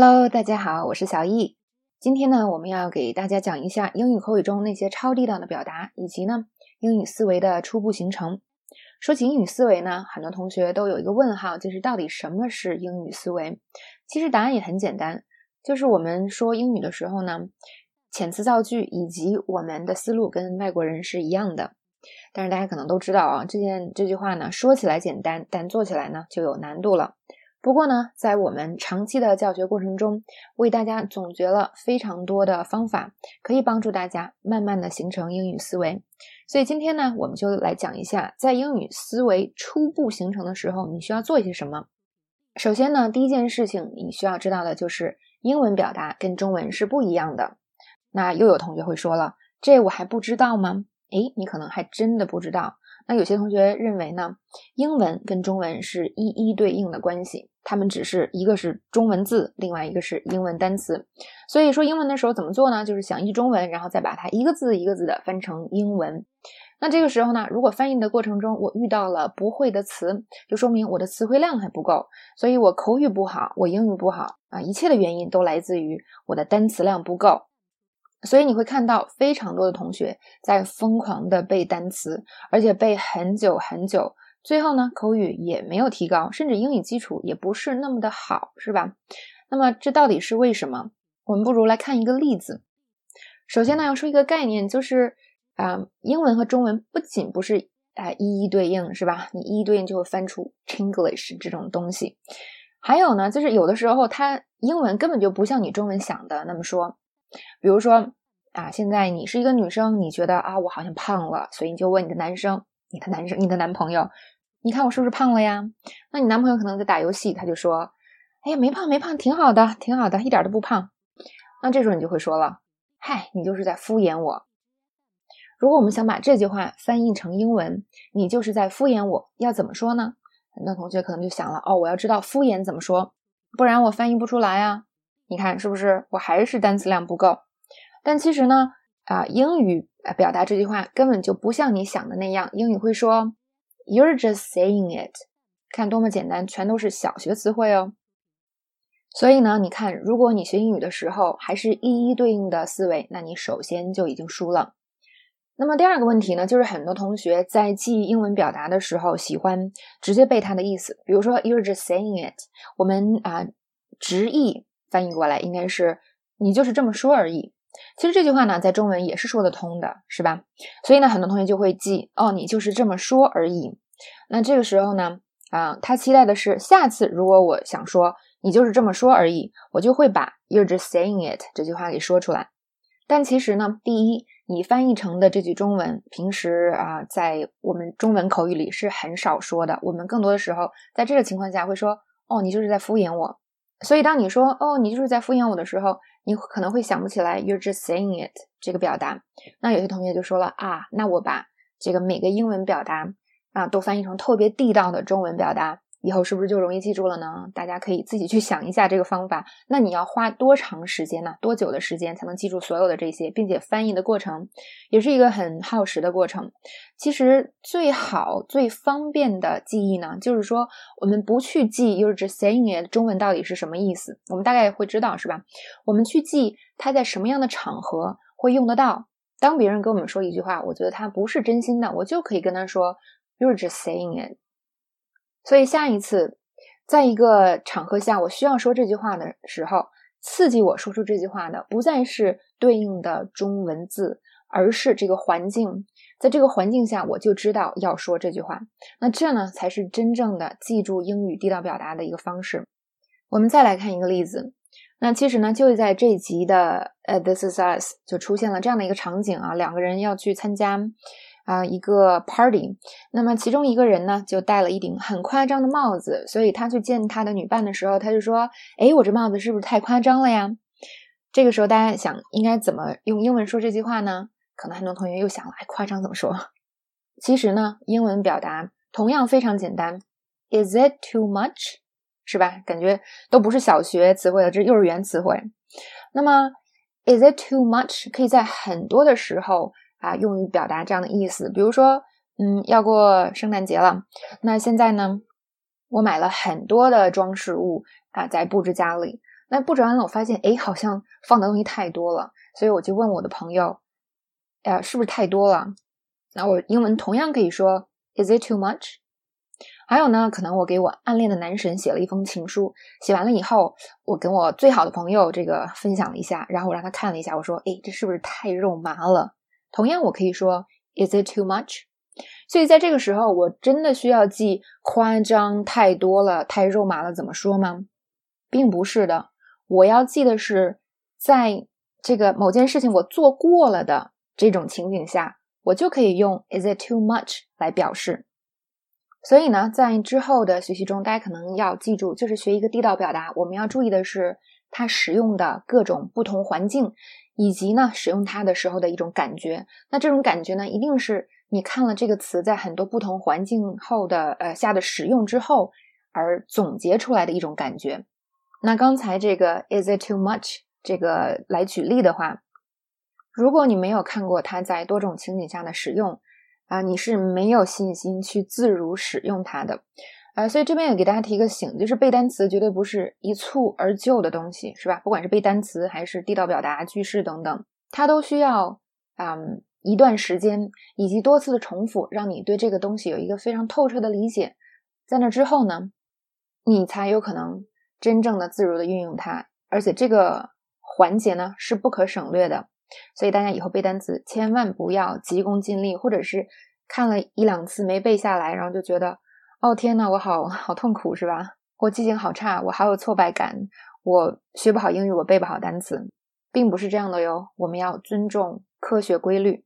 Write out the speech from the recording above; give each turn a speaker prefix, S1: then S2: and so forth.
S1: Hello，大家好，我是小易。今天呢，我们要给大家讲一下英语口语中那些超地道的表达，以及呢英语思维的初步形成。说起英语思维呢，很多同学都有一个问号，就是到底什么是英语思维？其实答案也很简单，就是我们说英语的时候呢，遣词造句以及我们的思路跟外国人是一样的。但是大家可能都知道啊，这件这句话呢，说起来简单，但做起来呢就有难度了。不过呢，在我们长期的教学过程中，为大家总结了非常多的方法，可以帮助大家慢慢的形成英语思维。所以今天呢，我们就来讲一下，在英语思维初步形成的时候，你需要做一些什么。首先呢，第一件事情你需要知道的就是英文表达跟中文是不一样的。那又有同学会说了，这我还不知道吗？诶，你可能还真的不知道。那有些同学认为呢，英文跟中文是一一对应的关系，他们只是一个是中文字，另外一个是英文单词。所以说英文的时候怎么做呢？就是想译中文，然后再把它一个字一个字的翻成英文。那这个时候呢，如果翻译的过程中我遇到了不会的词，就说明我的词汇量还不够，所以我口语不好，我英语不好啊，一切的原因都来自于我的单词量不够。所以你会看到非常多的同学在疯狂的背单词，而且背很久很久，最后呢口语也没有提高，甚至英语基础也不是那么的好，是吧？那么这到底是为什么？我们不如来看一个例子。首先呢，要说一个概念，就是啊，英文和中文不仅不是啊一一对应，是吧？你一一对应就会翻出 Chinglish 这种东西。还有呢，就是有的时候它英文根本就不像你中文想的那么说。比如说啊，现在你是一个女生，你觉得啊，我好像胖了，所以你就问你的男生、你的男生、你的男朋友，你看我是不是胖了呀？那你男朋友可能在打游戏，他就说，哎呀，没胖没胖，挺好的，挺好的，一点都不胖。那这时候你就会说了，嗨，你就是在敷衍我。如果我们想把这句话翻译成英文，你就是在敷衍我，要怎么说呢？很多同学可能就想了，哦，我要知道敷衍怎么说，不然我翻译不出来啊。你看是不是？我还是单词量不够。但其实呢，啊，英语表达这句话根本就不像你想的那样。英语会说 "You're just saying it"，看多么简单，全都是小学词汇哦。所以呢，你看，如果你学英语的时候还是一一对应的思维，那你首先就已经输了。那么第二个问题呢，就是很多同学在记英文表达的时候，喜欢直接背它的意思。比如说 "You're just saying it"，我们啊直译。翻译过来应该是你就是这么说而已。其实这句话呢，在中文也是说得通的，是吧？所以呢，很多同学就会记哦，你就是这么说而已。那这个时候呢，啊，他期待的是下次如果我想说你就是这么说而已，我就会把 "you're just saying it" 这句话给说出来。但其实呢，第一，你翻译成的这句中文，平时啊，在我们中文口语里是很少说的。我们更多的时候，在这个情况下会说哦，你就是在敷衍我。所以，当你说“哦，你就是在敷衍我”的时候，你可能会想不起来 “you're just saying it” 这个表达。那有些同学就说了：“啊，那我把这个每个英文表达啊都翻译成特别地道的中文表达。”以后是不是就容易记住了呢？大家可以自己去想一下这个方法。那你要花多长时间呢？多久的时间才能记住所有的这些，并且翻译的过程也是一个很耗时的过程。其实最好最方便的记忆呢，就是说我们不去记 “you're just saying it” 中文到底是什么意思，我们大概会知道是吧？我们去记它在什么样的场合会用得到。当别人跟我们说一句话，我觉得他不是真心的，我就可以跟他说 “you're just saying it”。所以下一次，在一个场合下，我需要说这句话的时候，刺激我说出这句话的不再是对应的中文字，而是这个环境。在这个环境下，我就知道要说这句话。那这呢，才是真正的记住英语地道表达的一个方式。我们再来看一个例子。那其实呢，就在这集的呃，This is Us 就出现了这样的一个场景啊，两个人要去参加。啊，一个 party，那么其中一个人呢，就戴了一顶很夸张的帽子，所以他去见他的女伴的时候，他就说：“哎，我这帽子是不是太夸张了呀？”这个时候，大家想应该怎么用英文说这句话呢？可能很多同学又想了：“哎，夸张怎么说？”其实呢，英文表达同样非常简单，“Is it too much？” 是吧？感觉都不是小学词汇了，这是幼儿园词汇。那么，“Is it too much？” 可以在很多的时候。啊，用于表达这样的意思，比如说，嗯，要过圣诞节了，那现在呢，我买了很多的装饰物啊，在布置家里。那布置完了，我发现，哎，好像放的东西太多了，所以我就问我的朋友，呀，是不是太多了？那我英文同样可以说，Is it too much？还有呢，可能我给我暗恋的男神写了一封情书，写完了以后，我跟我最好的朋友这个分享了一下，然后我让他看了一下，我说，哎，这是不是太肉麻了？同样，我可以说，Is it too much？所以在这个时候，我真的需要记夸张太多了、太肉麻了怎么说吗？并不是的。我要记的是，在这个某件事情我做过了的这种情景下，我就可以用 "Is it too much" 来表示。所以呢，在之后的学习中，大家可能要记住，就是学一个地道表达，我们要注意的是它使用的各种不同环境，以及呢使用它的时候的一种感觉。那这种感觉呢，一定是你看了这个词在很多不同环境后的呃下的使用之后而总结出来的一种感觉。那刚才这个 is it too much 这个来举例的话，如果你没有看过它在多种情景下的使用啊，你是没有信心去自如使用它的啊。所以这边也给大家提个醒，就是背单词绝对不是一蹴而就的东西，是吧？不管是背单词还是地道表达、句式等等，它都需要啊一段时间以及多次的重复，让你对这个东西有一个非常透彻的理解。在那之后呢，你才有可能。真正的自如的运用它，而且这个环节呢是不可省略的，所以大家以后背单词千万不要急功近利，或者是看了一两次没背下来，然后就觉得哦天呐，我好好痛苦是吧？我记性好差，我好有挫败感，我学不好英语，我背不好单词，并不是这样的哟。我们要尊重科学规律。